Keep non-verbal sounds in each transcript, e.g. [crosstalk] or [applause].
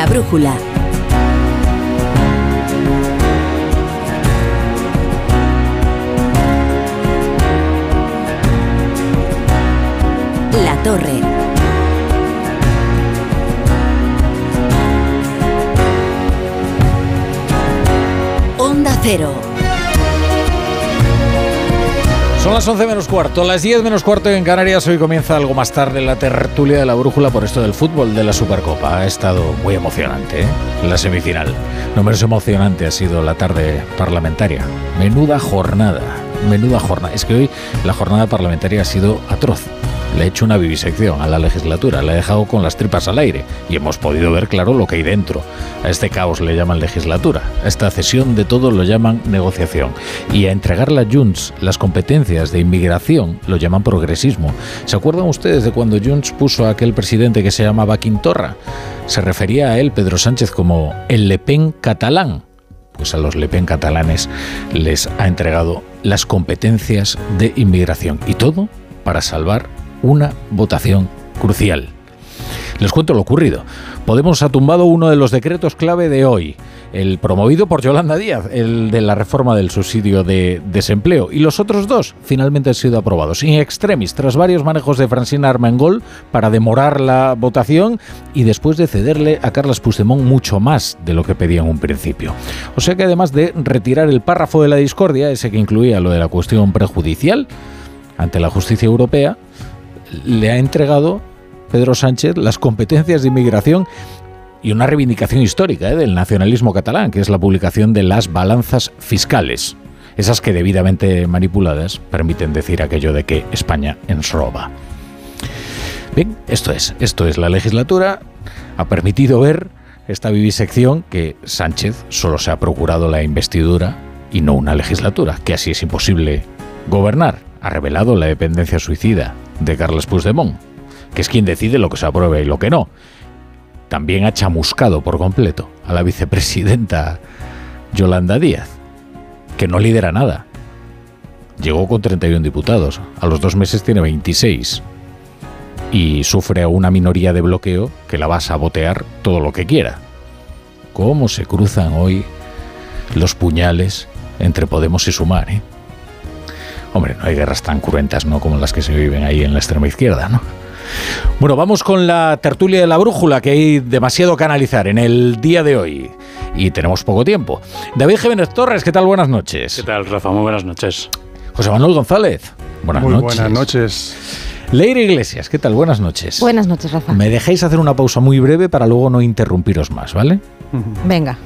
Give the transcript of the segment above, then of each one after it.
La brújula. Son las 11 menos cuarto, las 10 menos cuarto en Canarias. Hoy comienza algo más tarde la tertulia de la brújula por esto del fútbol de la Supercopa. Ha estado muy emocionante, ¿eh? La semifinal. No menos emocionante ha sido la tarde parlamentaria. Menuda jornada, menuda jornada. Es que hoy la jornada parlamentaria ha sido atroz le he hecho una vivisección a la legislatura, le he dejado con las tripas al aire y hemos podido ver claro lo que hay dentro. A este caos le llaman legislatura, a esta cesión de todo lo llaman negociación y a entregarle a Junts las competencias de inmigración lo llaman progresismo. ¿Se acuerdan ustedes de cuando Junts puso a aquel presidente que se llamaba Quintorra? Se refería a él, Pedro Sánchez, como el Le Pen catalán pues a los Le Pen catalanes les ha entregado las competencias de inmigración y todo para salvar una votación crucial. Les cuento lo ocurrido. Podemos ha tumbado uno de los decretos clave de hoy, el promovido por Yolanda Díaz, el de la reforma del subsidio de desempleo, y los otros dos finalmente han sido aprobados, in extremis, tras varios manejos de Francina Armengol para demorar la votación y después de cederle a Carlos Puigdemont mucho más de lo que pedía en un principio. O sea que además de retirar el párrafo de la discordia, ese que incluía lo de la cuestión prejudicial ante la justicia europea, le ha entregado Pedro Sánchez las competencias de inmigración y una reivindicación histórica ¿eh? del nacionalismo catalán, que es la publicación de las balanzas fiscales. Esas que debidamente manipuladas permiten decir aquello de que España ens roba. Bien, esto es, esto es la legislatura. Ha permitido ver esta vivisección que Sánchez solo se ha procurado la investidura y no una legislatura, que así es imposible gobernar. Ha revelado la dependencia suicida de Carles Puigdemont, que es quien decide lo que se apruebe y lo que no. También ha chamuscado por completo a la vicepresidenta Yolanda Díaz, que no lidera nada. Llegó con 31 diputados, a los dos meses tiene 26 y sufre una minoría de bloqueo que la va a sabotear todo lo que quiera. ¿Cómo se cruzan hoy los puñales entre Podemos y Sumar? Eh? Hombre, no hay guerras tan cruentas, ¿no? Como las que se viven ahí en la extrema izquierda, ¿no? Bueno, vamos con la tertulia de la brújula, que hay demasiado que analizar en el día de hoy. Y tenemos poco tiempo. David Jiménez Torres, ¿qué tal? Buenas noches. ¿Qué tal, Rafa? Muy buenas noches. José Manuel González. Buenas Muy noches. buenas noches. Leire Iglesias, ¿qué tal? Buenas noches. Buenas noches, Rafa. Me dejáis hacer una pausa muy breve para luego no interrumpiros más, ¿vale? Venga.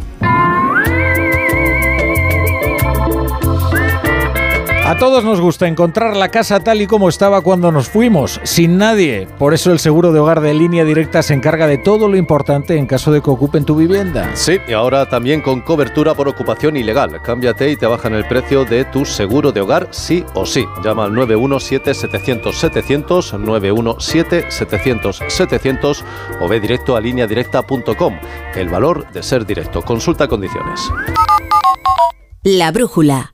A todos nos gusta encontrar la casa tal y como estaba cuando nos fuimos, sin nadie. Por eso el seguro de hogar de línea directa se encarga de todo lo importante en caso de que ocupen tu vivienda. Sí, y ahora también con cobertura por ocupación ilegal. Cámbiate y te bajan el precio de tu seguro de hogar sí o sí. Llama al 917-700-700, 917-700-700 o ve directo a lineadirecta.com. El valor de ser directo. Consulta condiciones. La brújula.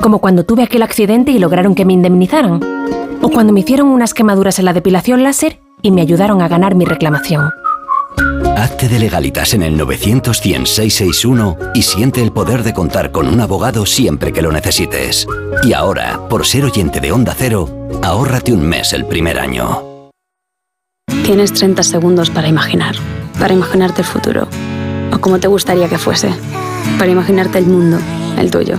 Como cuando tuve aquel accidente y lograron que me indemnizaran. O cuando me hicieron unas quemaduras en la depilación láser y me ayudaron a ganar mi reclamación. Hazte de legalitas en el 900 y siente el poder de contar con un abogado siempre que lo necesites. Y ahora, por ser oyente de Onda Cero, ahórrate un mes el primer año. Tienes 30 segundos para imaginar, para imaginarte el futuro, o como te gustaría que fuese, para imaginarte el mundo, el tuyo,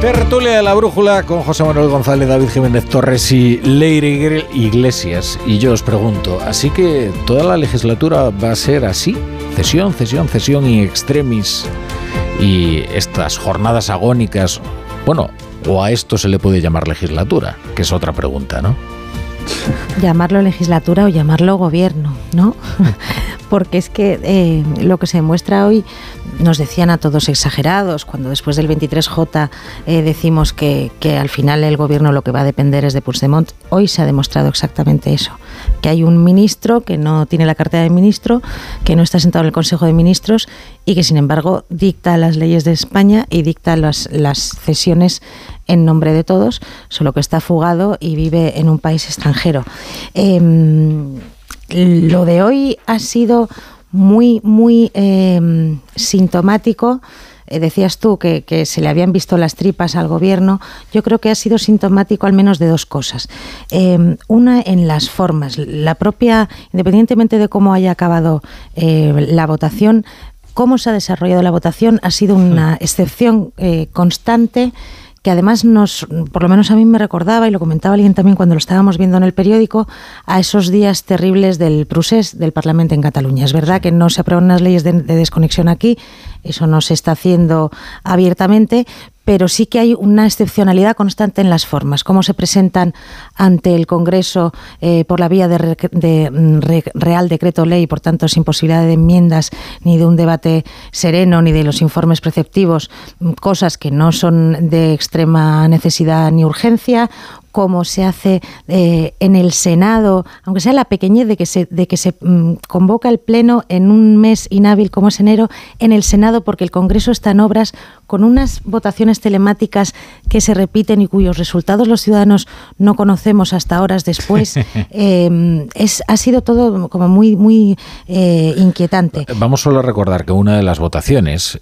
Tertulia de la Brújula con José Manuel González, David Jiménez Torres y Leire Iglesias. Y yo os pregunto, ¿así que toda la legislatura va a ser así? Cesión, cesión, cesión y extremis. Y estas jornadas agónicas, bueno, o a esto se le puede llamar legislatura, que es otra pregunta, ¿no? Llamarlo legislatura o llamarlo gobierno, ¿no? [laughs] Porque es que eh, lo que se demuestra hoy nos decían a todos exagerados, cuando después del 23J eh, decimos que, al final el gobierno lo que va a depender es de Puigdemont, hoy se ha demostrado exactamente eso, que hay un ministro que no tiene la cartera de ministro, que no está sentado en el Consejo de Ministros y que sin embargo dicta las leyes de España y dicta las, cesiones en nombre de todos, solo que está fugado y vive en un país extranjero. Eh, lo de hoy ha sido muy, muy eh, sintomático. Eh, decías tú que, que, se le habían visto las tripas al gobierno. Yo creo que ha sido sintomático al menos de dos cosas. Eh, una en las formas. La propia, independientemente de cómo haya acabado eh, la votación, cómo se ha desarrollado la votación ha sido una excepción eh, constante que además nos, por lo menos a mí me recordaba, y lo comentaba alguien también cuando lo estábamos viendo en el periódico, a esos días terribles del procés del Parlamento en Cataluña. Es verdad que no se aprueban unas leyes de desconexión aquí, eso no se está haciendo abiertamente, pero sí que hay una excepcionalidad constante en las formas, cómo se presentan ante el Congreso eh, por la vía de, re, Real Decreto Ley, por tanto sin posibilidad de enmiendas ni de un debate sereno ni de los informes preceptivos, cosas que no son de extrema necesidad ni urgencia, cómo se hace eh, en el Senado, aunque sea la pequeñez de que se, de que se mm, convoca el Pleno en un mes inhábil como es enero, en el Senado, porque el Congreso está en obras con unas votaciones telemáticas que se repiten y cuyos resultados los ciudadanos no conocemos hasta horas después. [laughs] eh, es, ha sido todo como muy, muy eh, inquietante. Vamos solo a recordar que una de las votaciones,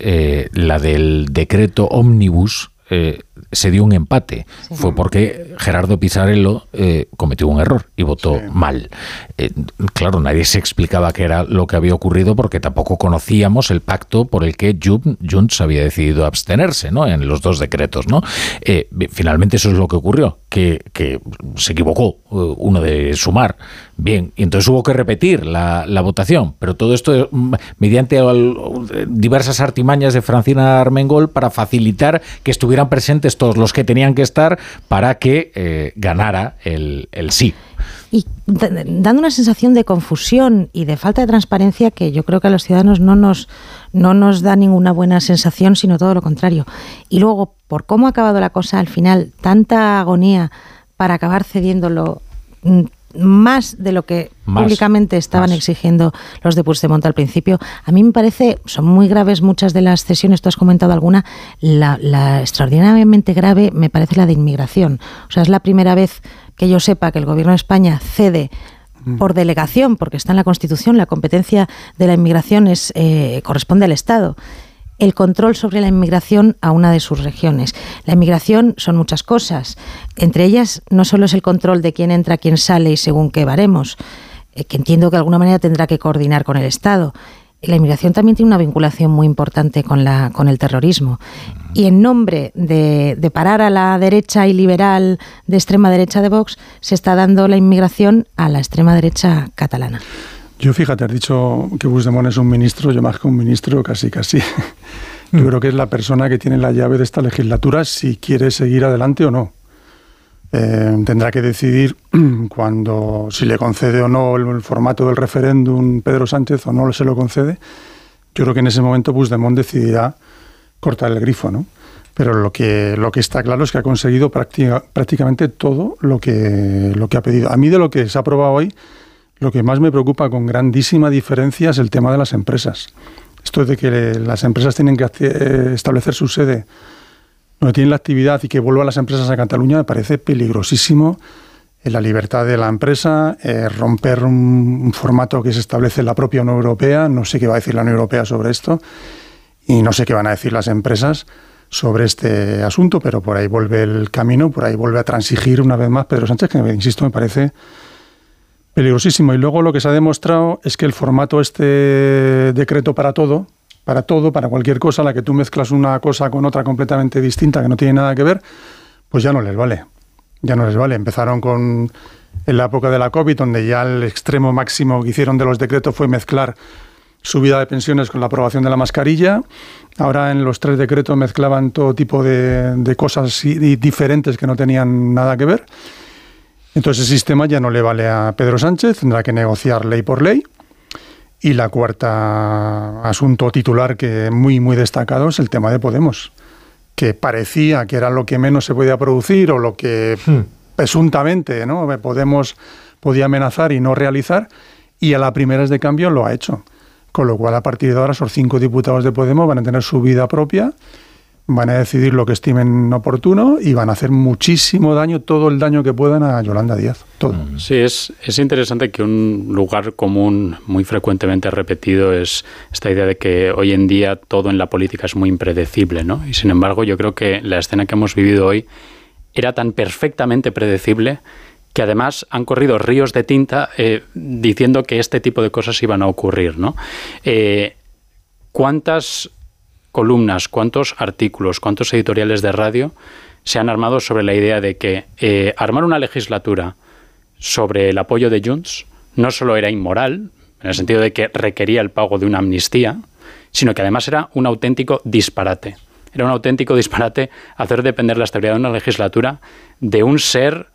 la del decreto ómnibus, eh, se dio un empate. Sí. Fue porque Gerardo Pizarello eh, cometió un error y votó sí. mal. Eh, claro, nadie se explicaba qué era lo que había ocurrido porque tampoco conocíamos el pacto por el que Junts había decidido abstenerse ¿no? en los dos decretos. ¿no? Eh, finalmente eso es lo que ocurrió, que, que se equivocó uno de sumar. Bien, y entonces hubo que repetir la, votación, pero todo esto mm, mediante diversas artimañas de Francina Armengol para facilitar que estuvieran presentes todos los que tenían que estar para que eh, ganara el, el sí y dando una sensación de confusión y de falta de transparencia que yo creo que a los ciudadanos no nos, no nos da ninguna buena sensación, sino todo lo contrario. Y luego, por cómo ha acabado la cosa al final, tanta agonía para acabar cediéndolo más de lo que más, públicamente estaban más. exigiendo los de Puigdemont al principio. A mí me parece, son muy graves muchas de las cesiones, tú has comentado alguna, la, la extraordinariamente grave me parece la de inmigración. O sea, es la primera vez que yo sepa que el gobierno de España cede por delegación, porque está en la Constitución, la competencia de la inmigración es, eh, corresponde al Estado el control sobre la inmigración a una de sus regiones. La inmigración son muchas cosas. Entre ellas, no solo es el control de quién entra, quién sale y según qué baremos, eh, que entiendo que de alguna manera tendrá que coordinar con el Estado. La inmigración también tiene una vinculación muy importante con, la, con el terrorismo. Y en nombre de, de parar a la derecha y liberal de extrema derecha de Vox, se está dando la inmigración a la extrema derecha catalana. Yo fíjate, has dicho que Puigdemont es un ministro, yo más que un ministro, casi casi. [laughs] Yo mm. creo que es la persona que tiene la llave de esta legislatura si quiere seguir adelante o no. Eh, tendrá que decidir [clears throat] cuando si le concede o no el, el formato del referéndum Pedro Sánchez o no se lo concede. Yo creo que en ese momento Puigdemont decidirá cortar el grifo, ¿no? Pero lo que, lo que está claro es que ha conseguido práctica, prácticamente todo lo que, lo que ha pedido. A mí de lo que se ha aprobado hoy, lo que más me preocupa con grandísima diferencia es el tema de las empresas. Esto de que las empresas tienen que establecer su sede donde tienen la actividad y que vuelvan las empresas a Cataluña me parece peligrosísimo. La libertad de la empresa, eh, romper un, un, formato que se establece en la propia Unión Europea, no sé qué va a decir la Unión Europea sobre esto y no sé qué van a decir las empresas sobre este asunto, pero por ahí vuelve el camino, por ahí vuelve a transigir una vez más Pedro Sánchez, que insisto, me parece Peligrosísimo. Y luego lo que se ha demostrado es que el formato este decreto para todo, para todo, para cualquier cosa, la que tú mezclas una cosa con otra completamente distinta que no tiene nada que ver, pues ya no les vale. Ya no les vale. Empezaron con en la época de la COVID, donde ya el extremo máximo que hicieron de los decretos fue mezclar subida de pensiones con la aprobación de la mascarilla. Ahora en los tres decretos mezclaban todo tipo de, de cosas diferentes que no tenían nada que ver. Entonces el sistema ya no le vale a Pedro Sánchez, tendrá que negociar ley por ley. Y la cuarta asunto titular que muy muy destacado es el tema de Podemos, que parecía que era lo que menos se podía producir o lo que hmm. presuntamente ¿no? Podemos podía amenazar y no realizar, y a la primera de cambio lo ha hecho. Con lo cual, a partir de ahora, esos cinco diputados de Podemos van a tener su vida propia, van a decidir lo que estimen oportuno y van a hacer muchísimo daño, todo el daño que puedan a Yolanda Díaz. Todo. Mm. Sí, es, es interesante que un lugar común muy frecuentemente repetido es esta idea de que hoy en día todo en la política es muy impredecible, ¿no? Y sin embargo, yo creo que la escena que hemos vivido hoy era tan perfectamente predecible que además han corrido ríos de tinta eh, diciendo que este tipo de cosas iban a ocurrir. ¿no? Eh, ¿Cuántas columnas, cuántos artículos, cuántos editoriales de radio se han armado sobre la idea de que eh, armar una legislatura sobre el apoyo de Junts no solo era inmoral, en el sentido de que requería el pago de una amnistía, sino que además era un auténtico disparate. Era un auténtico disparate hacer depender la estabilidad de una legislatura de un ser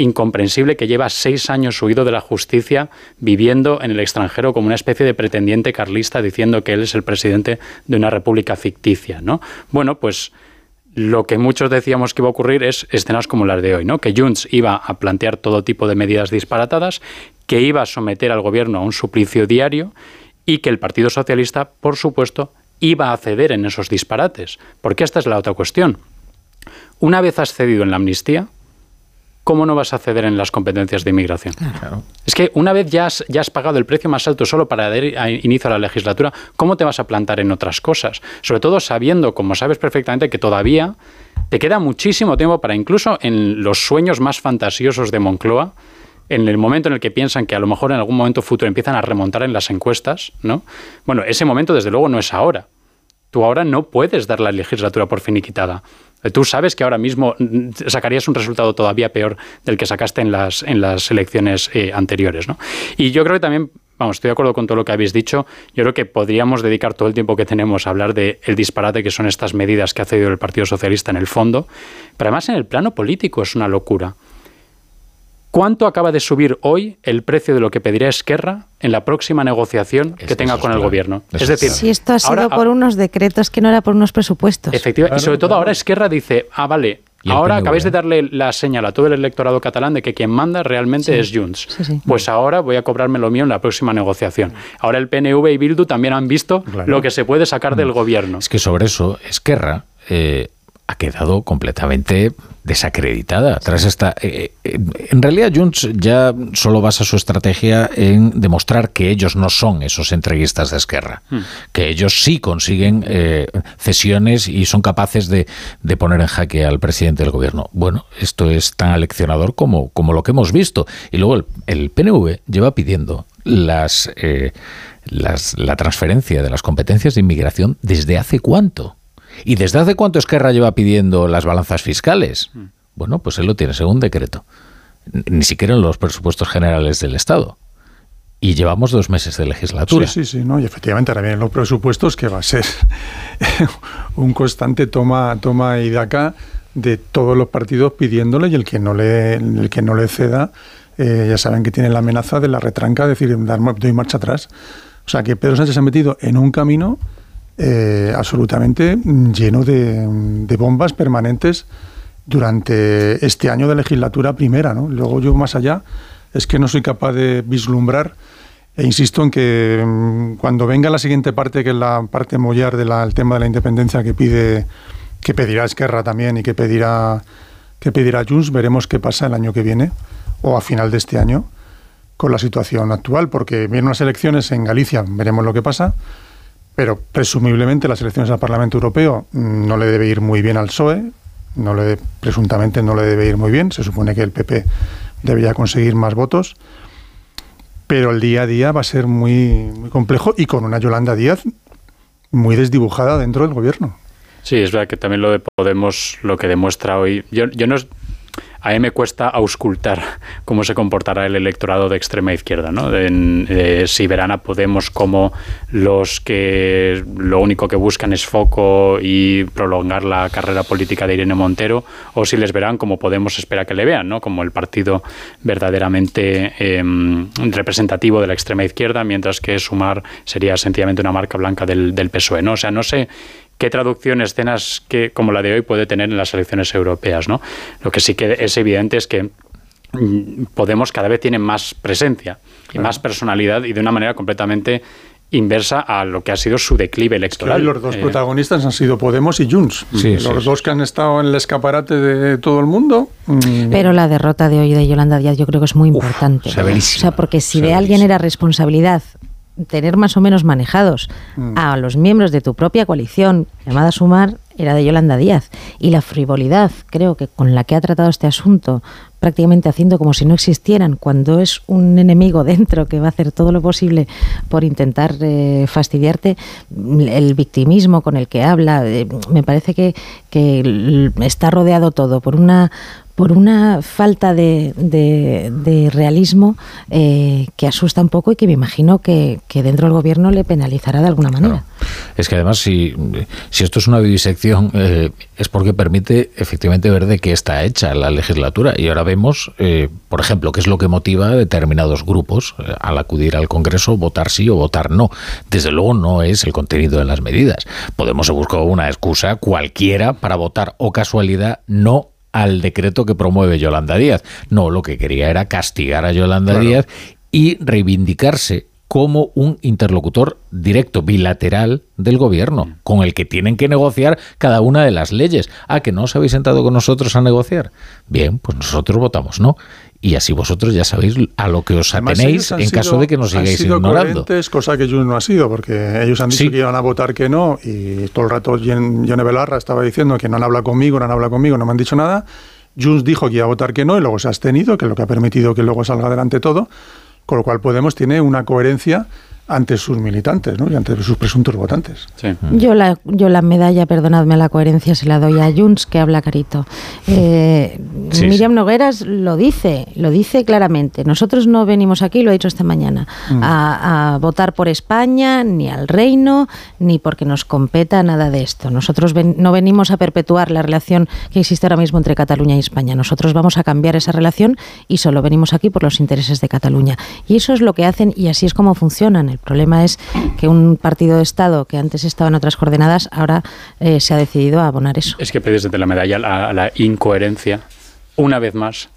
incomprensible que lleva seis años huido de la justicia, viviendo en el extranjero como una especie de pretendiente carlista, diciendo que él es el presidente de una república ficticia, ¿no? Bueno, pues lo que muchos decíamos que iba a ocurrir es escenas como las de hoy, ¿no? Que Junts iba a plantear todo tipo de medidas disparatadas, que iba a someter al gobierno a un suplicio diario y que el Partido Socialista, por supuesto, iba a ceder en esos disparates. Porque esta es la otra cuestión. Una vez has cedido en la amnistía, ¿cómo no vas a ceder en las competencias de inmigración? Es que una vez ya has, ya has pagado el precio más alto solo para dar inicio a la legislatura, ¿cómo te vas a plantar en otras cosas? Sobre todo sabiendo, como sabes perfectamente, que todavía te queda muchísimo tiempo para incluso en los sueños más fantasiosos de Moncloa, en el momento en el que piensan que a lo mejor en algún momento futuro empiezan a remontar en las encuestas, ¿no? Bueno, ese momento desde luego no es ahora. Tú ahora no puedes dar la legislatura por finiquitada. Tú sabes que ahora mismo mm, sacarías un resultado todavía peor del que sacaste en las, en las elecciones eh, anteriores. ¿no? Y yo creo que también, vamos, estoy de acuerdo con todo lo que habéis dicho, yo creo que podríamos dedicar todo el tiempo que tenemos a hablar del el disparate que son estas medidas que ha cedido el Partido Socialista en el fondo, pero además en el plano político es una locura. ¿Cuánto acaba de subir hoy el precio de lo que pedirá Esquerra en la próxima negociación que, tenga con el gobierno? es decir, si esto ha sido por unos decretos que no era por unos presupuestos. Efectivamente, y sobre todo ahora Esquerra dice, ah, vale, ahora acabáis de darle la señal a todo el electorado catalán de que quien manda realmente es Junts. Pues ahora voy a cobrarme lo mío en la próxima negociación. Ahora el PNV y Bildu también han visto lo que se puede sacar del mm. gobierno. Es que sobre eso, Esquerra... Eh, ha quedado completamente desacreditada tras esta. Eh, eh, en realidad, Junts ya solo basa su estrategia en demostrar que ellos no son esos entreguistas de Esquerra, hmm. que ellos sí consiguen eh, cesiones y son capaces de, poner en jaque al presidente del gobierno. Bueno, esto es tan aleccionador como, como lo que hemos visto. Y luego el, el PNV lleva pidiendo las, las, la transferencia de las competencias de inmigración desde hace cuánto. ¿Y desde hace cuánto Esquerra lleva pidiendo las balanzas fiscales? Mm. Bueno, pues él lo tiene según decreto. Ni siquiera en los presupuestos generales del Estado. Y llevamos dos meses de legislatura. Sí, sí, sí, ¿no? Y efectivamente ahora vienen los presupuestos que va a ser [laughs] un constante toma, toma y de acá de todos los partidos pidiéndole y el que no le, el que no le ceda, eh, ya saben que tiene la amenaza de la retranca, es decir, dar, doy marcha atrás. O sea que Pedro Sánchez se ha metido en un camino eh, absolutamente lleno de, bombas permanentes durante este año de legislatura primera. ¿no? Luego yo más allá es que no soy capaz de vislumbrar e insisto en que mm, cuando venga la siguiente parte, que es la parte mollar del tema de la independencia que pide que pedirá Esquerra también y que pedirá que pedirá Junts, veremos qué pasa el año que viene o a final de este año con la situación actual, porque vienen unas elecciones en Galicia, veremos lo que pasa pero presumiblemente las elecciones al Parlamento Europeo mm, no le debe ir muy bien al PSOE, no le, presuntamente no le debe ir muy bien, se supone que el PP debería conseguir más votos. pero el día a día va a ser muy, muy complejo y con una Yolanda Díaz muy desdibujada dentro del gobierno. Sí, es verdad que también lo de Podemos, lo que demuestra hoy, yo, yo no, a mí me cuesta auscultar cómo se comportará el electorado de extrema izquierda, ¿no? si verán a Podemos como los que lo único que buscan es foco y prolongar la carrera política de Irene Montero, o si les verán como Podemos espera que le vean, ¿no? Como el partido verdaderamente em, representativo de la extrema izquierda, mientras que Sumar sería sencillamente una marca blanca del, del PSOE, ¿no? O sea, no sé qué traducción escenas que, como la de hoy puede tener en las elecciones europeas. ¿no? Lo que sí que es evidente es que mm, Podemos cada vez tiene más presencia y más personalidad y de una manera completamente inversa a lo que ha sido su declive electoral. los dos eh, protagonistas han sido Podemos y Junts. los dos que han estado en el escaparate de todo el mundo. Mm. Pero la derrota de hoy de Yolanda Díaz yo creo que es muy importante. o sea, porque si de alguien era responsabilidad tener más o menos manejados mm. a los miembros de tu propia coalición llamada Sumar era de Yolanda Díaz. Y la frivolidad, creo que con la que ha tratado este asunto, prácticamente haciendo como si no existieran, cuando es un enemigo [laughs] dentro que va a hacer todo lo posible por intentar eh, fastidiarte, el victimismo con el que habla, eh, me parece que, que está rodeado todo por una por una falta de, de, realismo eh, que asusta un poco y que me imagino que, dentro del gobierno le penalizará de alguna manera. Es que además, si, esto es una vivisección, eh, es porque permite efectivamente ver de qué está hecha la legislatura. Y ahora vemos, eh, por ejemplo, qué es lo que motiva a determinados grupos al acudir al Congreso, votar sí o votar no. Desde luego no es el contenido de las medidas. Podemos buscar una excusa cualquiera para votar o casualidad no al decreto que promueve Yolanda Díaz. No, lo que quería era castigar a Yolanda Díaz y reivindicarse como un interlocutor directo, bilateral del gobierno, con el que tienen que negociar cada una de las leyes. Ah, que no os habéis sentado con nosotros a negociar. Bien, pues nosotros votamos no. Y así vosotros ya sabéis a lo que os atenéis en caso de que nos sigáis ignorando. Es cosa que yo no ha sido, porque ellos han dicho que iban a votar que no, y todo el rato Yone Belarra estaba diciendo que no han hablado conmigo, no han hablado conmigo, no me han dicho nada. Junts dijo que iba a votar que no y luego se ha abstenido, que es lo que ha permitido que luego salga adelante todo. Con lo cual Podemos tiene una coherencia ante sus militantes ¿no? y ante sus presuntos votantes. Yo, la, yo la medalla, perdonadme la coherencia, se la doy a Junts, que habla carito. Eh, Miriam Nogueras lo dice, lo dice claramente. Nosotros no venimos aquí, lo ha dicho esta mañana, mm. a, votar por España, ni al reino, ni porque nos competa nada de esto. Nosotros no venimos a perpetuar la relación que existe ahora mismo entre Cataluña y España. Nosotros vamos a cambiar esa relación y solo venimos aquí por los intereses de Cataluña. Y eso es lo que hacen y así es como funcionan. El problema es que un partido de Estado que antes estaba en otras coordenadas ahora eh, se ha decidido a abonar eso. Es que desde la medalla a la incoherencia, una vez más,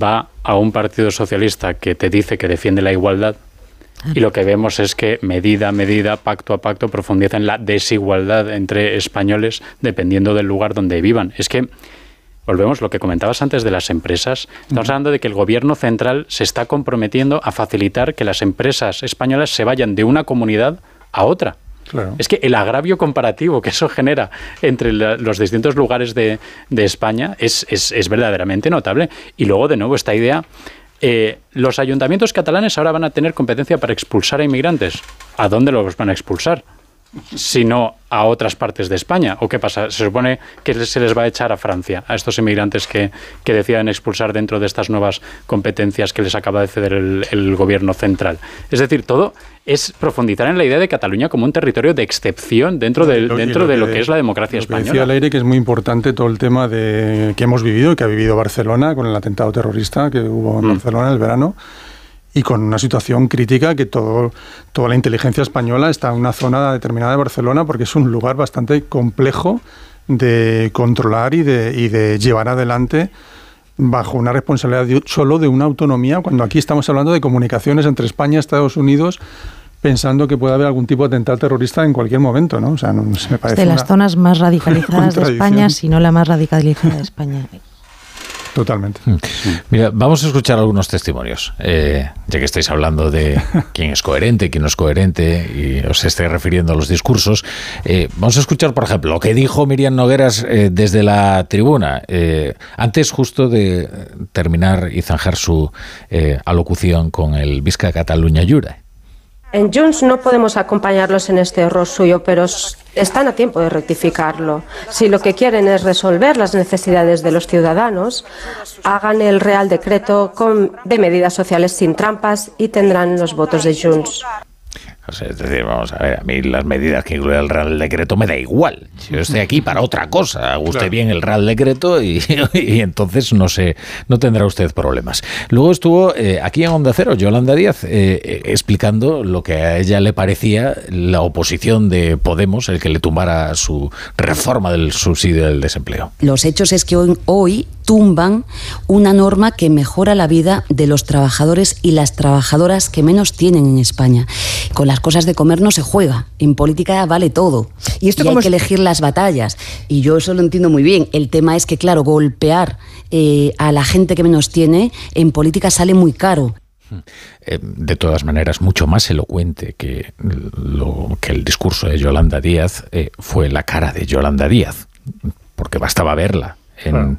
va a un partido socialista que te dice que defiende la igualdad y lo que vemos es que medida a medida, pacto a pacto, profundiza en la desigualdad entre españoles dependiendo del lugar donde vivan. Es que volvemos lo que comentabas antes de las empresas. Estamos hablando de que el gobierno central se está comprometiendo a facilitar que las empresas españolas se vayan de una comunidad a otra. Es que el agravio comparativo que eso genera entre los distintos lugares de, España es, es, verdaderamente notable. Y luego, de nuevo, esta idea, eh, los ayuntamientos catalanes ahora van a tener competencia para expulsar a inmigrantes. ¿A dónde los van a expulsar? Sino a otras partes de España. ¿O qué pasa? Se supone que se les va a echar a Francia, a estos inmigrantes que, que decían expulsar dentro de estas nuevas competencias que les acaba de ceder el, gobierno central. Es decir, todo es profundizar en la idea de Cataluña como un territorio de excepción dentro de, lo, dentro de lo que es la democracia española. Decía Leire que es muy importante todo el tema de que hemos vivido y que ha vivido Barcelona con el atentado terrorista que hubo en mm. Barcelona en el verano y con una situación crítica que todo, toda la inteligencia española está en una zona determinada de Barcelona porque es un lugar bastante complejo de controlar y de, y de llevar adelante bajo una responsabilidad solo de una autonomía, cuando aquí estamos hablando de comunicaciones entre España y Estados Unidos pensando que puede haber algún tipo de atentado terrorista en cualquier momento, ¿no? O sea, no, se me parece de las zonas más radicalizadas de España, si no la más radicalizada de España. Totalmente. Mm. Mira, vamos a escuchar algunos testimonios, eh, ya que estáis hablando de [laughs] quién es coherente, quién no es coherente, y os estáis refiriendo a los discursos. Eh, vamos a escuchar, por ejemplo, lo que dijo Miriam Nogueras eh, desde la tribuna, antes justo de terminar y zanjar su alocución con el Vizca Cataluña Jura. En Junts no podemos acompañarlos en este error suyo, pero están a tiempo de rectificarlo. Si lo que quieren es resolver las necesidades de los ciudadanos, hagan el Real Decreto de medidas sociales sin trampas y tendrán los votos de Junts es decir, vamos a ver, a mí las medidas que incluye el Real Decreto me da igual. Yo estoy aquí para otra cosa, haga usted bien el Real Decreto [laughs] y, entonces no sé, no tendrá usted problemas. Luego estuvo eh, aquí en Onda Cero Yolanda Díaz eh, eh, explicando lo que a ella le parecía la oposición de Podemos, el que le tumbara su reforma del subsidio del desempleo. Los hechos es que hoy, hoy tumban una norma que mejora la vida de los trabajadores y las trabajadoras que menos tienen en España. Con las cosas de comer no se juega. En política vale todo. Y, esto hay que elegir las batallas. Y yo eso lo entiendo muy bien. El tema es que, claro, golpear eh, a la gente que menos tiene en política sale muy caro. Eh, de todas maneras, mucho más elocuente que, lo, que el discurso de Yolanda Díaz eh, fue la cara de Yolanda Díaz, porque bastaba verla en,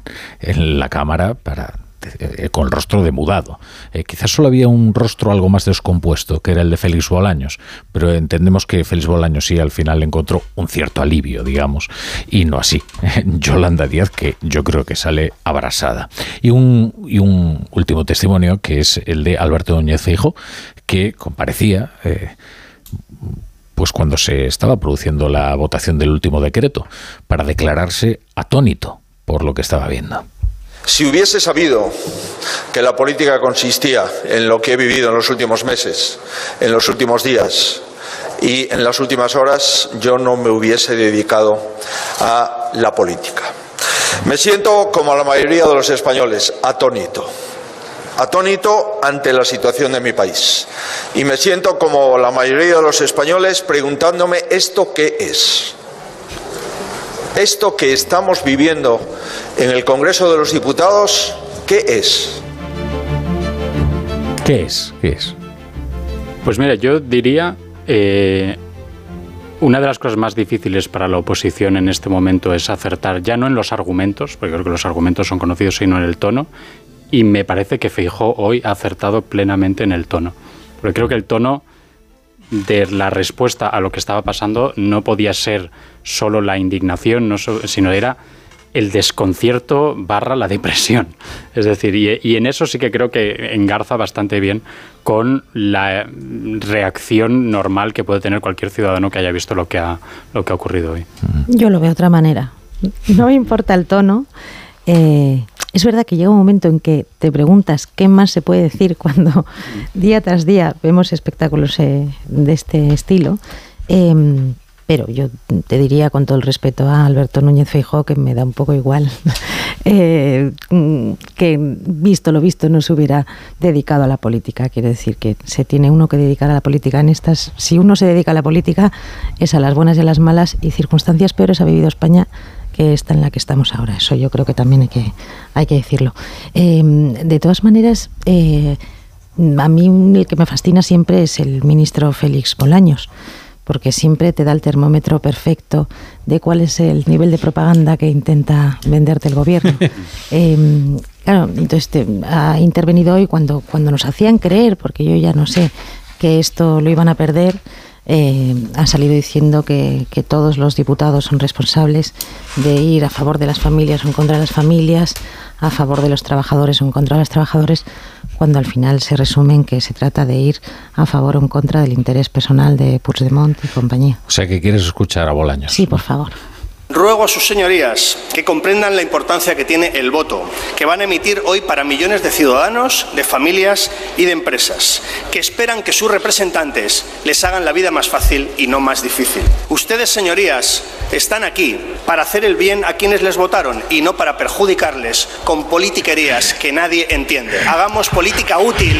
la cámara para eh, con el rostro demudado. Eh, quizás solo había un rostro algo más descompuesto, que era el de Félix Bolaños, pero entendemos que Félix Bolaños sí al final encontró un cierto alivio, digamos, y no así. [laughs] Yolanda Díaz, que yo creo que sale abrasada. Y un, y un último testimonio, que es el de Alberto Núñez Feijo, que comparecía. Eh, pues cuando se estaba produciendo la votación del último decreto, para declararse atónito por lo que estaba viendo. Si hubiese sabido que la política consistía en lo que he vivido en los últimos meses, en los últimos días y en las últimas horas, yo no me hubiese dedicado a la política. Me siento, como la mayoría de los españoles, atónito. Atónito ante la situación de mi país. Y me siento, como la mayoría de los españoles, preguntándome esto qué es. Esto que estamos viviendo en el Congreso de los Diputados, ¿qué es? ¿Qué es? ¿Qué es? Pues mira, yo diría, eh, una de las cosas más difíciles para la oposición en este momento es acertar ya no en los argumentos, porque creo que los argumentos son conocidos, sino en el tono, y me parece que Feijó hoy ha acertado plenamente en el tono. Porque creo que el tono de la respuesta a lo que estaba pasando no podía ser solo la indignación, sino era el desconcierto barra la depresión. Es decir, y, en eso sí que creo que engarza bastante bien con la reacción normal que puede tener cualquier ciudadano que haya visto lo que ha, lo que ha ocurrido hoy. Yo lo veo de otra manera. No me importa el tono. Eh, es verdad que llega un momento en que te preguntas qué más se puede decir [laughs] cuando día tras día vemos espectáculos eh, de este estilo. Em, pero yo te diría con todo el respeto a Alberto Núñez Feijóo que me da un poco igual [laughs] eh, que visto lo visto no se hubiera dedicado a la política. Quiere decir que se tiene uno que dedicar a la política en estas. Si uno se dedica a la política es a las buenas y a las malas y circunstancias peores ha vivido España que esta en la que estamos ahora. Eso yo creo que también hay que, hay que decirlo. Em, de todas maneras, eh, a mí el que me fascina siempre es el ministro Félix Bolaños porque siempre te da el termómetro perfecto de cuál es el nivel de propaganda que intenta venderte el gobierno. [laughs] Em, claro, entonces ha intervenido hoy cuando, cuando nos hacían creer, porque yo ya no sé que esto lo iban a perder, eh, ha salido diciendo que, todos los diputados son responsables de ir a favor de las familias o en contra de las familias, a favor de los trabajadores o en contra de los trabajadores, cuando al final se resumen que se trata de ir a favor o en contra del interés personal de Puigdemont y compañía. O sea que quieres escuchar a Bolaños. Sí, por favor. Ruego a sus señorías que comprendan la importancia que tiene el voto que van a emitir hoy para millones de ciudadanos, de familias y de empresas, que esperan que sus representantes les hagan la vida más fácil y no más difícil. Ustedes, señorías, están aquí para hacer el bien a quienes les votaron y no para perjudicarles con politiquerías que nadie entiende. Hagamos política útil,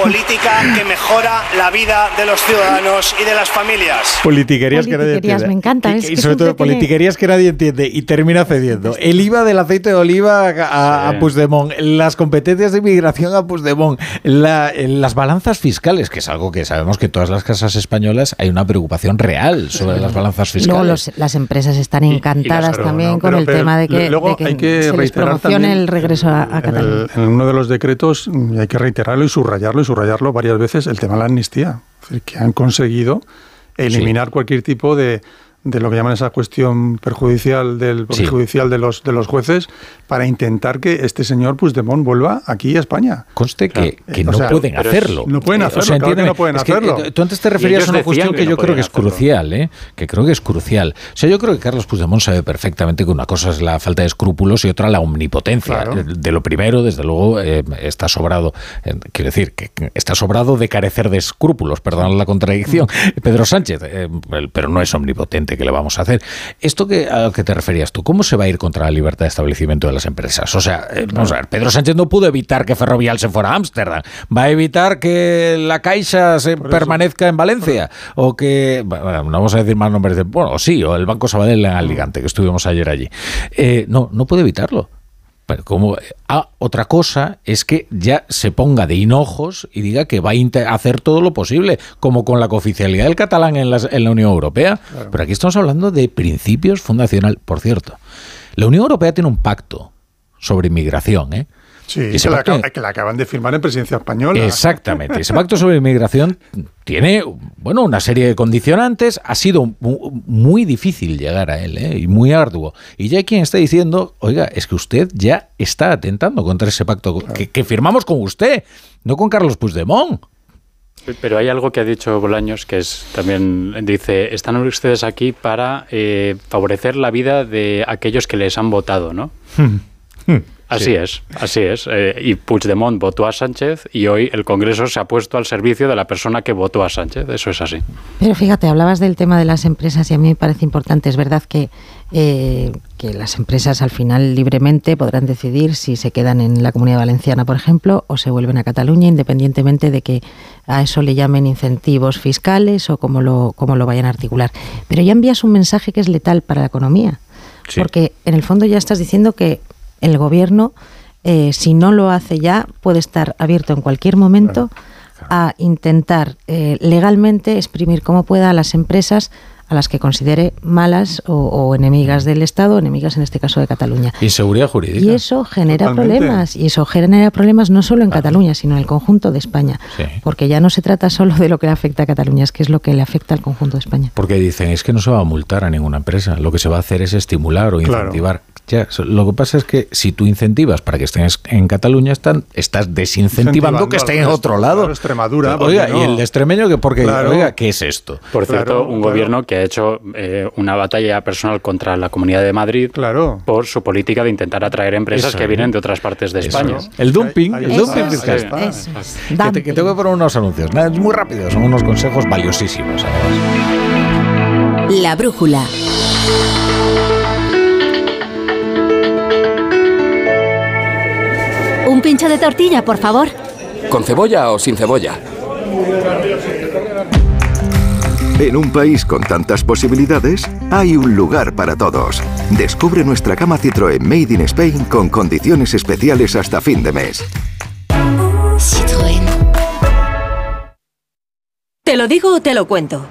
política que mejora la vida de los ciudadanos y de las familias. Politiquerías, que nadie entiende. me encanta. Y, sobre todo politiquerías que nadie entiende y termina cediendo. El IVA del aceite de oliva a, a Puigdemont, las competencias de inmigración a Puigdemont, las balanzas fiscales, que es algo que sabemos que en todas las casas españolas hay una preocupación real sobre las balanzas fiscales. Luego las empresas están encantadas también con el tema de que, hay que se les promocione el regreso a, Cataluña. En, uno de los decretos hay que reiterarlo y subrayarlo y subrayarlo varias veces el tema de la amnistía, que han conseguido eliminar cualquier tipo de de lo que llaman esa cuestión perjudicial del perjudicial de los de los jueces para intentar que este señor Puigdemont vuelva aquí a España. Conste que, no pueden hacerlo. No pueden hacerlo, o no pueden hacerlo. tú antes te referías a una cuestión que, yo creo que es crucial, ¿eh? que creo que es crucial. O sea, yo creo que Carlos Puigdemont sabe perfectamente que una cosa es la falta de escrúpulos y otra la omnipotencia. De lo primero, desde luego, eh, está sobrado, eh, quiero decir, que está sobrado de carecer de escrúpulos, perdón la contradicción, mm. [laughs] Pedro Sánchez, pero no es omnipotente que le vamos a hacer. Esto que, a lo que te referías tú, ¿cómo se va a ir contra la libertad de establecimiento de las empresas? O sea, eh, vamos a ver, Pedro Sánchez no pudo evitar que Ferrovial se fuera a Ámsterdam, va a evitar que la Caixa se permanezca en Valencia, o que, bueno, no vamos a decir más nombres de, bueno, sí, o el Banco Sabadell en Alicante, que estuvimos ayer allí. Eh, no, no puede evitarlo como ah, otra cosa es que ya se ponga de hinojos y diga que va a hacer todo lo posible, como con la cooficialidad del catalán en, en la Unión Europea. Pero aquí estamos hablando de principios fundacional. Por cierto, la Unión Europea tiene un pacto sobre inmigración, ¿eh? Sí, que, la, acaban de firmar en presidencia española. Exactamente. [laughs] Ese pacto sobre inmigración tiene bueno, una serie de condicionantes. Ha sido muy difícil llegar a él ¿eh? y muy arduo. Y ya hay quien está diciendo, oiga, es que usted ya está atentando contra ese pacto que, firmamos con usted, no con Carlos Puigdemont. Pero hay algo que ha dicho Bolaños que es también dice están ustedes aquí para eh, favorecer la vida de aquellos que les han votado, ¿no? Así es, así es. Eh, y Puigdemont votó a Sánchez y hoy el Congreso se ha puesto al servicio de la persona que votó a Sánchez. Eso es así. Pero fíjate, hablabas del tema de las empresas y a mí me parece importante. Es verdad que, eh, que las empresas al final libremente podrán decidir si se quedan en la Comunidad Valenciana, por ejemplo, o se vuelven a Cataluña, independientemente de que a eso le llamen incentivos fiscales o cómo lo, cómo lo vayan a articular. Pero ya envías un mensaje que es letal para la economía. Porque en el fondo ya estás diciendo que el gobierno, eh, si no lo hace ya, puede estar abierto en cualquier momento a intentar eh, legalmente exprimir como pueda a las empresas a las que considere malas o, enemigas del Estado, enemigas en este caso de Cataluña. Inseguridad jurídica. Y eso genera problemas, y eso genera problemas no solo en Cataluña, sino en el conjunto de España, porque ya no se trata solo de lo que le afecta a Cataluña, es que es lo que le afecta al conjunto de España. Porque dicen, es que no se va a multar a ninguna empresa, lo que se va a hacer es estimular o incentivar. Ya, lo que pasa es que si tú incentivas para que estén en Cataluña, están, estás desincentivando que estén en otro lado. Extremadura. Oiga, y el extremeño, que porque, oiga, ¿qué es esto? Por cierto, un gobierno que ha hecho eh, una batalla personal contra la Comunidad de Madrid claro. por su política de intentar atraer empresas que vienen de otras partes de España. El dumping, el dumping fiscal. Que, que, tengo que poner unos anuncios. Nada, es muy rápido, son unos consejos valiosísimos. La brújula. Un pincho de tortilla, por favor. ¿Con cebolla o sin cebolla? En un país con tantas posibilidades, hay un lugar para todos. Descubre nuestra cama Citroën Made in Spain con condiciones especiales hasta fin de mes. Citroën. ¿Te lo digo o te lo cuento?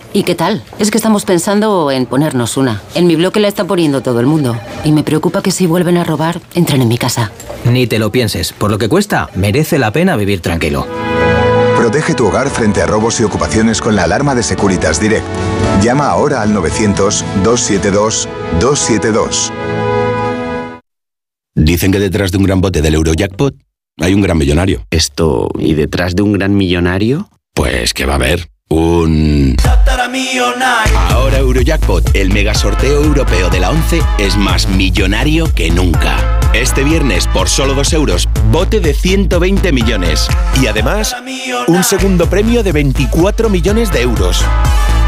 ¿Y qué tal? Es que estamos pensando en ponernos una. En mi bloque la está poniendo todo el mundo. Y me preocupa que si vuelven a robar, entren en mi casa. Ni te lo pienses. Por lo que cuesta, merece la pena vivir tranquilo. Protege tu hogar frente a robos y ocupaciones con la alarma de Securitas Direct. Llama ahora al 900-272-272. Dicen que detrás de un gran bote del Eurojackpot hay un gran millonario. Esto, ¿y detrás de un gran millonario? Pues que va a haber un... Ahora Eurojackpot, el mega sorteo europeo de la 11, es más millonario que nunca. Este viernes, por solo 2 euros, bote de 120 millones. Y además, un segundo premio de 24 millones de euros.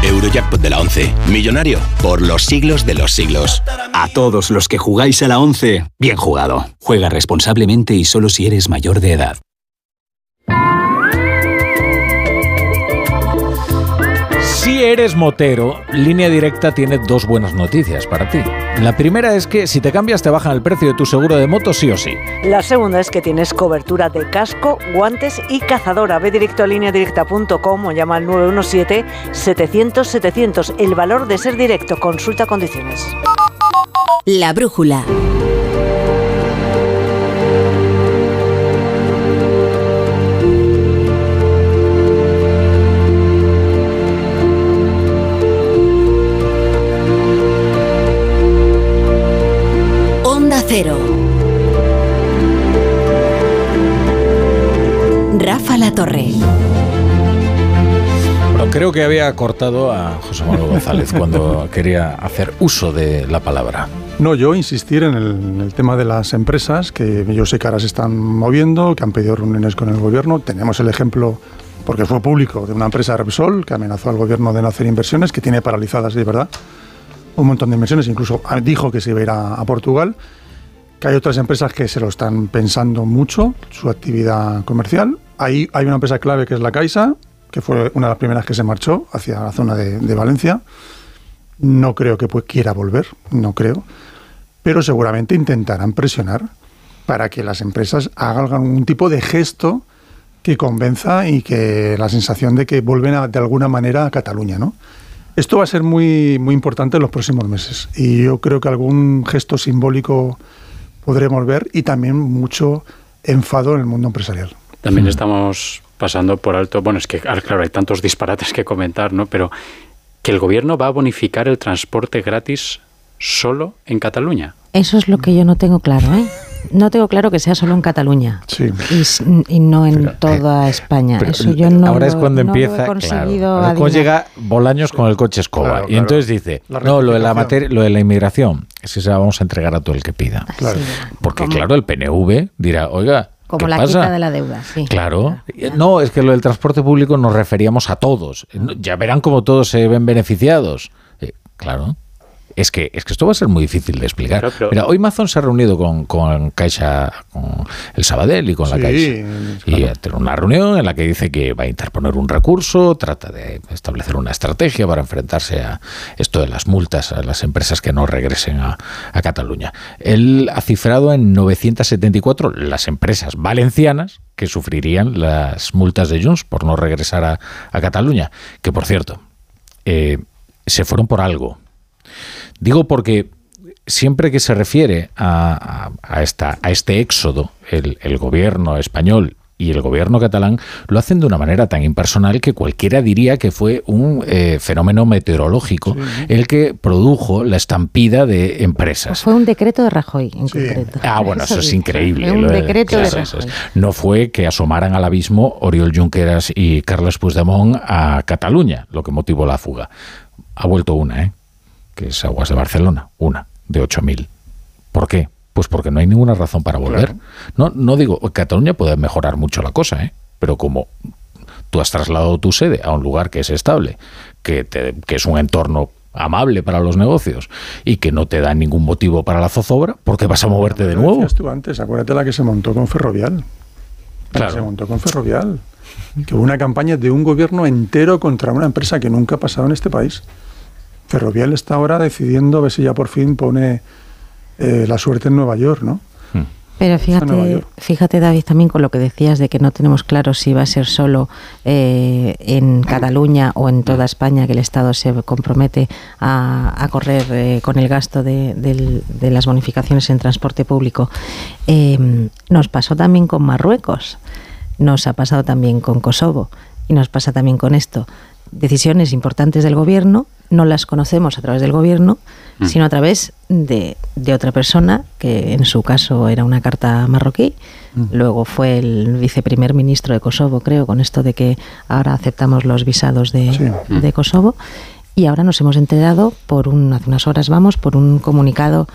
Eurojackpot de la 11. Millonario por los siglos de los siglos. A todos los que jugáis a la 11, bien jugado. Juega responsablemente y solo si eres mayor de edad. Si eres motero, Línea Directa tiene dos buenas noticias para ti. La primera es que si te cambias te bajan el precio de tu seguro de moto sí o sí. La segunda es que tienes cobertura de casco, guantes y cazadora. Ve directo a lineadirecta.com o llama al 917-700-700. El valor de ser directo. Consulta condiciones. La brújula. Cero. Rafa La Torre. Bueno, creo que había cortado a José Manuel González cuando quería hacer uso de la palabra. No, yo insistir en el, en el, tema de las empresas, que yo sé que ahora se están moviendo, que han pedido reuniones con el gobierno. Tenemos el ejemplo, porque fue público, de una empresa Repsol que amenazó al gobierno de no hacer inversiones, que tiene paralizadas de verdad un montón de inversiones, incluso dijo que se iba a ir a, a Portugal. Que hay otras empresas que se lo están pensando mucho, su actividad comercial. Ahí hay una empresa clave que es la Caixa, que fue una de las primeras que se marchó hacia la zona de, de Valencia. No creo que pues, quiera volver, no creo. Pero seguramente intentarán presionar para que las empresas hagan algún tipo de gesto que convenza y que la sensación de que vuelven a, de alguna manera a Cataluña, ¿no? Esto va a ser muy, muy importante en los próximos meses y yo creo que algún gesto simbólico podremos ver y también mucho enfado en el mundo empresarial. También estamos pasando por alto, bueno, es que claro, hay tantos disparates que comentar, ¿no? Pero que el gobierno va a bonificar el transporte gratis solo en Cataluña. Eso es lo que yo no tengo claro, ¿eh? No tengo claro que sea solo en Cataluña sí. y, y, no en pero, toda eh, España. Eso yo no Ahora lo, es cuando no empieza, claro. Llega Bolaños con el coche escoba Claro, y claro. entonces dice, La no, lo de la materia, lo de la inmigración, es que se la vamos a entregar a todo el que pida. Claro. Porque claro, el PNV dirá, oiga, Como ¿qué la pasa? quita de la deuda, sí. Claro. No, es que lo del transporte público nos referíamos a todos. No, Ya verán cómo todos se ven beneficiados. Eh, claro. Es que, es que esto va a ser muy difícil de explicar. Claro, pero- Mira, hoy Mazón se ha reunido con, con Caixa, con el Sabadell y con la Sí, Caixa. Y ha tenido una reunión en la que dice que va a interponer un recurso, trata de establecer una estrategia para enfrentarse a esto de las multas a las empresas que no regresen a, a Cataluña. Él ha cifrado en 974 las empresas valencianas que sufrirían las multas de Junts por no regresar a, a Cataluña. Que por cierto, eh, se fueron por algo. Digo porque siempre que se refiere a, a- a esta, a este éxodo, el, el gobierno español y el gobierno catalán lo hacen de una manera tan impersonal que cualquiera diría que fue un eh, fenómeno meteorológico el que produjo la estampida de empresas. Fue un decreto de Rajoy, en concreto. Ah, bueno, eso es dice. increíble. Fue un lo decreto de claro, Rajoy. es. No fue que asomaran al abismo Oriol Junqueras y Carles Puigdemont a Cataluña, lo que motivó la fuga. Ha vuelto una, ¿eh? Que es Aguas de Barcelona, una de 8.000. ¿Por qué? Pues porque no hay ninguna razón para volver. No, no digo, Cataluña puede mejorar mucho la cosa, ¿eh? pero como tú has trasladado tu sede a un lugar que es estable, que, te- que es un entorno amable para los negocios y que no te da ningún motivo para la zozobra, ¿por qué vas a moverte de nuevo? tú antes, acuérdate la que se montó con Ferrovial. La que Claro. Se montó con Ferrovial. Que hubo una campaña de un gobierno entero contra una empresa que nunca ha pasado en este país. Ferrovial está ahora decidiendo a ver si ya por fin pone eh, la suerte en Nueva York, ¿no? Pero Nueva fíjate, fíjate David, también con lo que decías de que no tenemos claro si va a ser solo eh, en Cataluña o en toda España que el Estado se compromete a, a correr eh, con el gasto de, las bonificaciones en transporte público. Eh, nos pasó también con Marruecos, nos ha pasado también con Kosovo y nos pasa también con esto. Decisiones importantes del gobierno no las conocemos a través del gobierno, Mm. sino a través de, de otra persona, que en su caso era una carta marroquí. Mm. Luego fue el viceprimer ministro de Kosovo, creo, con esto de que ahora aceptamos los visados de, Mm. de Kosovo. Y ahora nos hemos enterado, por un, hace unas horas vamos, por un comunicado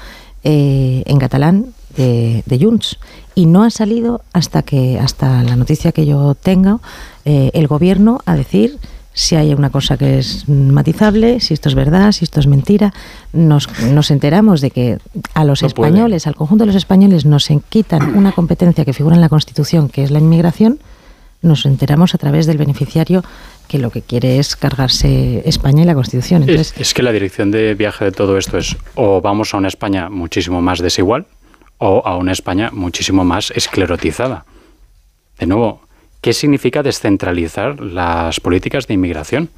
eh, en catalán de, de Junts. Y no ha salido hasta que hasta la noticia que yo tengo, eh, el gobierno a decir si hay una cosa que es matizable, si esto es verdad, si esto es mentira. Nos, nos enteramos de que a los No puede. españoles, al conjunto de los españoles, nos quitan una competencia que figura en la Constitución, que es la inmigración. Nos enteramos a través del beneficiario que lo que quiere es cargarse España y la Constitución. Entonces, Es, es que la dirección de viaje de todo esto es o vamos a una España muchísimo más desigual o a una España muchísimo más esclerotizada. De nuevo, ¿qué significa descentralizar las políticas de inmigración?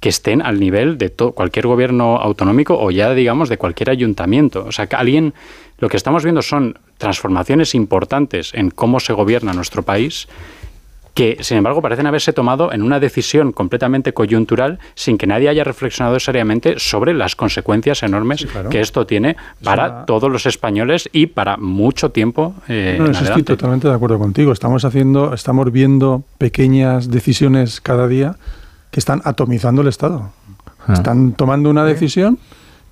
Que estén al nivel de cualquier gobierno autonómico o ya, digamos, de cualquier ayuntamiento. O sea, que alguien, lo que estamos viendo son transformaciones importantes en cómo se gobierna nuestro país que, sin embargo, parecen haberse tomado en una decisión completamente coyuntural sin que nadie haya reflexionado seriamente sobre las consecuencias enormes que esto tiene para todos los españoles y para mucho tiempo eh, No, en eso estoy totalmente de acuerdo contigo. Estamos haciendo, estamos viendo pequeñas decisiones cada día que están atomizando el Estado. Ah. Están tomando una decisión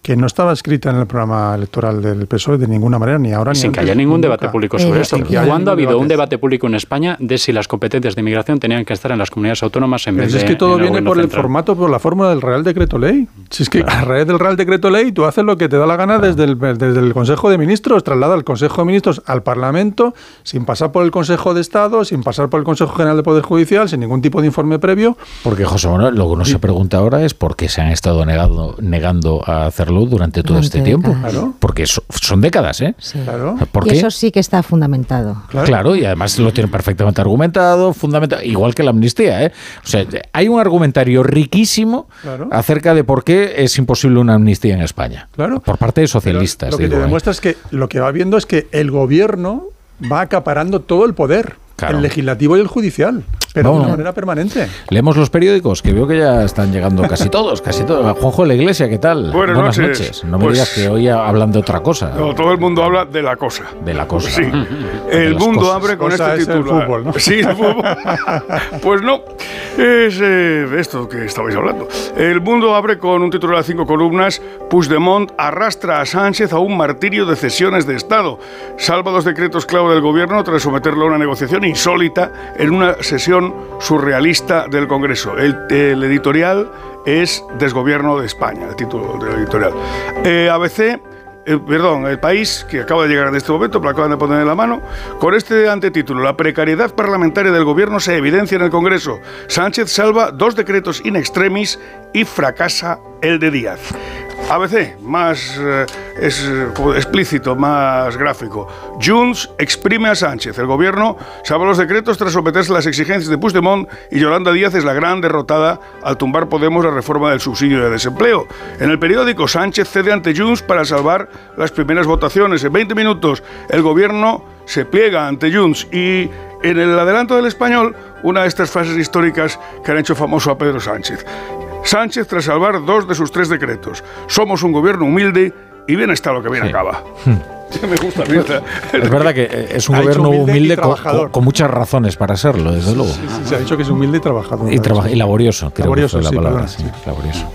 que no estaba escrita en el programa electoral del PSOE de ninguna manera, ni ahora ni Sin que haya ningún ni debate nunca. público sobre Eh, esto. ¿Cuándo ha habido un debate. público en España de si las competencias de inmigración tenían que estar en las comunidades autónomas en Pero vez si de es que todo viene por el formato, por la fórmula del Real Decreto Ley. Si es que a raíz del Real Decreto Ley tú haces lo que te da la gana desde el, desde el Consejo de Ministros, traslada al Consejo de Ministros al Parlamento, sin pasar por el Consejo de Estado, sin pasar por el Consejo General de Poder Judicial, sin ningún tipo de informe previo. Porque, José Manuel, lo que uno se pregunta ahora es por qué se han estado negando, negando a hacerlo durante todo Durante este tiempo. Claro. Porque so- son décadas, ¿eh? Claro. ¿Por y qué? eso sí que está fundamentado. Claro. y además lo tienen perfectamente argumentado, fundamentado, igual que la amnistía, ¿eh? O sea, hay un argumentario riquísimo Claro. acerca de por qué es imposible una amnistía en España. Claro. Por parte de socialistas, Lo que digo, te ¿eh? demuestra es que lo que va viendo es que el gobierno va acaparando todo el poder, Claro. el legislativo y el judicial, pero Vamos. de una manera permanente. Leemos los periódicos, que veo que ya están llegando casi todos, casi todos. Juanjo de la Iglesia, ¿qué tal? Buenas noches. No me Pues- digas que hoy hablan de otra cosa. No, todo el mundo habla de la cosa. De la cosa. Sí. [laughs] El mundo cosas. abre con Cosa este es el titular. fútbol, ¿no? Sí, el fútbol. [laughs] pues no. Es eh, esto que estabais hablando. El mundo abre con un titular de cinco columnas. Puigdemont arrastra a Sánchez a un martirio de cesiones de Estado. Salva dos decretos clave del gobierno tras someterlo a una negociación insólita en una sesión surrealista del Congreso. El, editorial es Desgobierno de España, el título del editorial. Eh, ABC eh, perdón, el país que acaba de llegar en este momento, pero acaban de poner en la mano, con este antetítulo, la precariedad parlamentaria del gobierno se evidencia en el Congreso. Sánchez salva dos decretos in extremis y fracasa el de Díaz. ABC, más eh, es, explícito, más gráfico. Junts exprime a Sánchez. El gobierno salva los decretos tras someterse a las exigencias de Puigdemont y Yolanda Díaz es la gran derrotada al tumbar Podemos la reforma del subsidio de desempleo. En el periódico, Sánchez cede ante Junts para salvar las primeras votaciones. En 20 minutos, el gobierno se pliega ante Junts y en el adelanto del español, una de estas frases históricas que han hecho famoso a Pedro Sánchez. Sánchez tras salvar dos de sus tres decretos. Somos un gobierno humilde y bien está lo que bien acaba. [laughs] Me gusta, me gusta. Es verdad que eh, es un Ha gobierno humilde humilde, con, trabajador. con- con muchas razones para serlo, desde luego. Sí, se ha dicho que es humilde y trabajador. Y, traba- y laborioso, creo Laborioso, que fue sí, la palabra. perdón, sí, laborioso.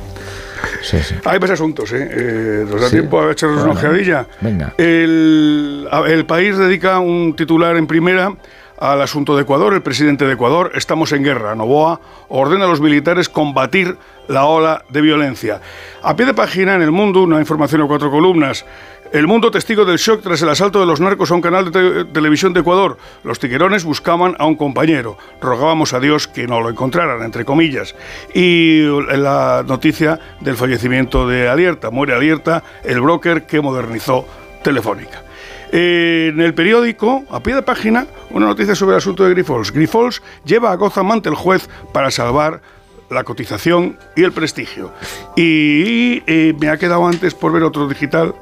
Sí, sí. Hay más asuntos, ¿eh? Eh, ¿Nos da Sí. tiempo a echarnos una Bueno, ojeadilla? venga. El, el país dedica un titular en primera al asunto de Ecuador. El presidente de Ecuador, estamos en guerra. Novoa ordena a los militares combatir la ola de violencia. A pie de página en el mundo, una información a cuatro columnas. El mundo testigo del shock tras el asalto de los narcos a un canal de te- televisión de Ecuador. Los tiguerones buscaban a un compañero. Rogábamos a Dios que no lo encontraran, entre comillas. Y la noticia del fallecimiento de Alierta. Muere Alierta, el broker que modernizó Telefónica. En el periódico, a pie de página, una noticia sobre el asunto de Grifols. Grifols lleva a Gotham ante el juez para salvar la cotización y el prestigio. Y eh, me ha quedado antes por ver otro digital,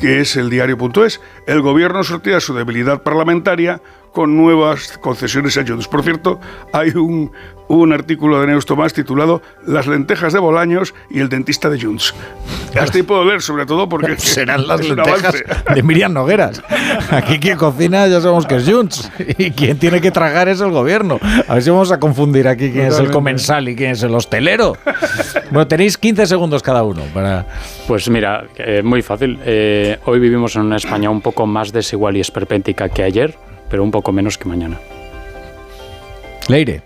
que es el diario.es. El gobierno sortea su debilidad parlamentaria con nuevas concesiones a Junts. Por cierto, hay un, un artículo de Neus Tomás titulado Las lentejas de Bolaños y el dentista de Junts. Hasta ahí puedo leer, sobre todo porque [laughs] serán las [laughs] lentejas de Miriam Nogueras. Aquí quien cocina ya sabemos que es Junts y quien tiene que tragar es el gobierno. A ver si vamos a confundir aquí quién es el Totalmente. comensal y quién es el hostelero. Bueno, tenéis 15 segundos cada uno para... Pues mira, eh, muy fácil. Eh, hoy vivimos en una España un poco más desigual y esperpéntica que ayer, pero un poco menos que mañana. Leire.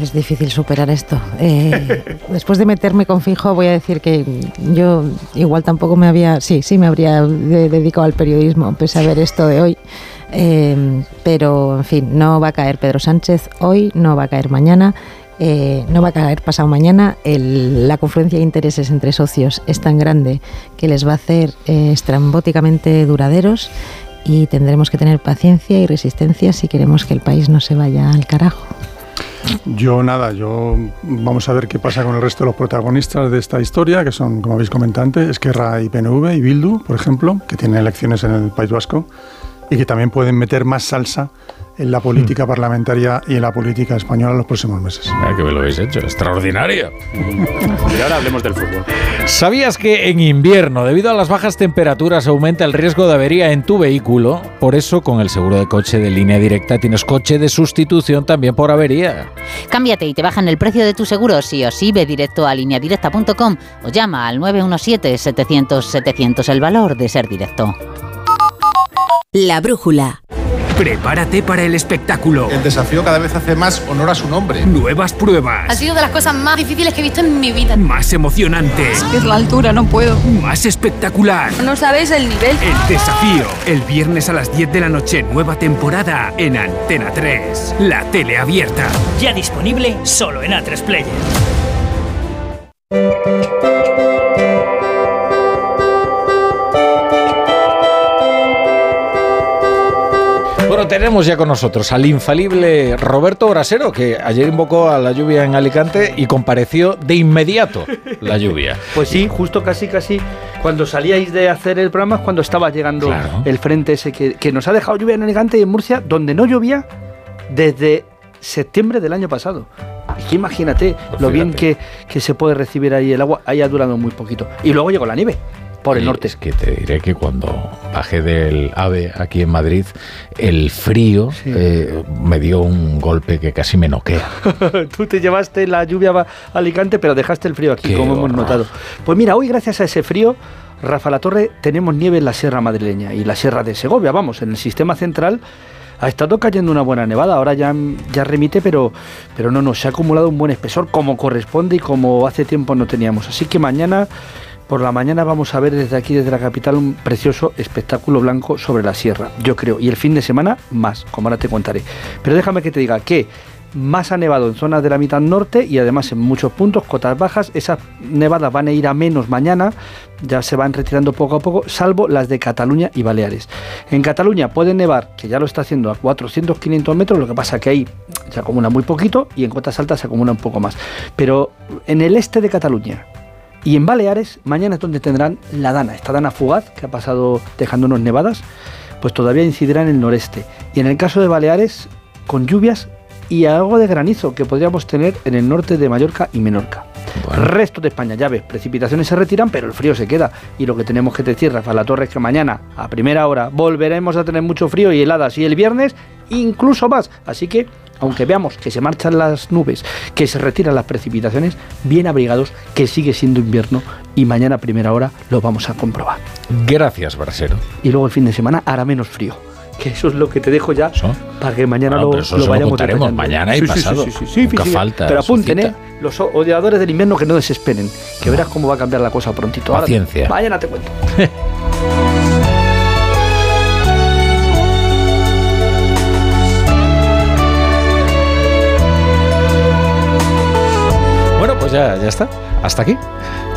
Es difícil superar esto. Eh, [laughs] después de meterme con fijo, voy a decir que yo igual tampoco me había, sí, sí me habría de- dedicado al periodismo, pese a ver esto de hoy. Eh, pero, en fin, no va a caer Pedro Sánchez hoy, no va a caer mañana. eh, no va a caer pasado mañana. El- la confluencia de intereses entre socios es tan grande que les va a hacer eh, estrambóticamente duraderos y tendremos que tener paciencia y resistencia si queremos que el país no se vaya al carajo. Yo nada, yo vamos a ver qué pasa con el resto de los protagonistas de esta historia, que son, como habéis comentado Esquerra y PNV y Bildu, por ejemplo, que tienen elecciones en el País Vasco y que también pueden meter más salsa en la política parlamentaria y en la política española en los próximos meses. Ah, que me lo habéis hecho, extraordinario. [laughs] Y ahora hablemos del fútbol. ¿Sabías que en invierno, debido a las bajas temperaturas, aumenta el riesgo de avería en tu vehículo? Por eso, con el seguro de coche de línea directa tienes coche de sustitución también por avería. Cámbiate y te bajan el precio de tu seguro sí o sí. Ve directo a lineadirecta.com o llama al 917-700-700 el valor de ser directo. La brújula. Prepárate para el espectáculo. El desafío cada vez hace más honor a su nombre. Nuevas pruebas. Ha sido de las cosas más difíciles que he visto en mi vida. Más emocionante. Es la altura, no puedo. Más espectacular. No sabes el nivel. El desafío. El viernes a las 10 de la noche, nueva temporada en Antena 3. La tele abierta. Ya disponible solo en A3 Player. Bueno, tenemos ya con nosotros al infalible Roberto Brasero, que ayer invocó a la lluvia en Alicante y compareció de inmediato la lluvia. [laughs] Pues sí, justo casi casi cuando salíais de hacer el programa es cuando estaba llegando Claro. el frente ese que, que nos ha dejado lluvia en Alicante y en Murcia, donde no llovía desde septiembre del año pasado. Que imagínate lo bien que, que se puede recibir ahí el agua, ahí ha durado muy poquito. Y luego llegó la nieve por el Y norte. Es que te diré que cuando bajé del AVE aquí en Madrid, el frío eh, me dio un golpe que casi me noquea. [laughs] Tú te llevaste la lluvia a Alicante, pero dejaste el frío aquí, Qué como hemos notado. Pues mira, hoy gracias a ese frío, Rafa La Torre, tenemos nieve en la Sierra Madrileña y la Sierra de Segovia. Vamos, en el sistema central ha estado cayendo una buena nevada. Ahora ya, ya remite, pero, pero no, no, se ha acumulado un buen espesor como corresponde y como hace tiempo no teníamos. Así que mañana, por la mañana, vamos a ver desde aquí, desde la capital, un precioso espectáculo blanco sobre la sierra, yo creo. Y el fin de semana, más, como ahora te contaré. Pero déjame que te diga que más ha nevado en zonas de la mitad norte y además en muchos puntos, cotas bajas. Esas nevadas van a ir a menos mañana, ya se van retirando poco a poco, salvo las de Cataluña y Baleares. En Cataluña puede nevar, que ya lo está haciendo a 400-500 metros, lo que pasa que ahí se acumula muy poquito y en cotas altas se acumula un poco más. Pero en el este de Cataluña, y en Baleares, mañana es donde tendrán la dana, esta dana fugaz que ha pasado dejándonos nevadas, pues todavía incidirá en el noreste. Y en el caso de Baleares, con lluvias y algo de granizo que podríamos tener en el norte de Mallorca y Menorca. Resto de España, ya ves, precipitaciones se retiran, pero el frío se queda. Y lo que tenemos que decir, Rafa La Torre, es que mañana, a primera hora, volveremos a tener mucho frío y heladas. Y el viernes, incluso más. Así que, aunque veamos que se marchan las nubes, que se retiran las precipitaciones, bien abrigados, que sigue siendo invierno. Y mañana, a primera hora, lo vamos a comprobar. Gracias, Brasero. Y luego el fin de semana hará menos frío. Que eso es lo que te dejo ya para que mañana Bueno, lo, eso lo vayamos mañana y Sí, sí, sí, pasado. sí, sí, Nunca falta Pero apunten. ¿eh? Los odiadores del invierno que no desesperen. Que verás cómo va a cambiar la cosa prontito. Ahora- Paciencia. mañana te cuento. [laughs] ya, ya está. Hasta aquí.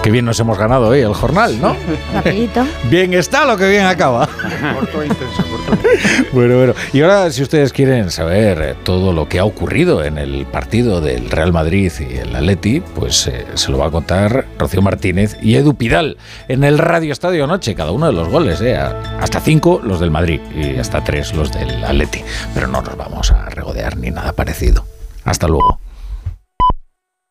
Qué bien nos hemos ganado hoy el jornal, ¿no? Rapidito. [laughs] Bien está lo que bien acaba. Corto intenso, corto intenso. [laughs] Bueno, bueno. Y ahora, si ustedes quieren saber todo lo que ha ocurrido en el partido del Real Madrid y el Atleti, pues eh, se lo va a contar Rocío Martínez y Edu Pidal en el Radio Estadio Noche, cada uno de los goles, eh, hasta cinco los del Madrid y hasta tres los del Atleti. Pero no nos vamos a regodear ni nada parecido. Hasta luego.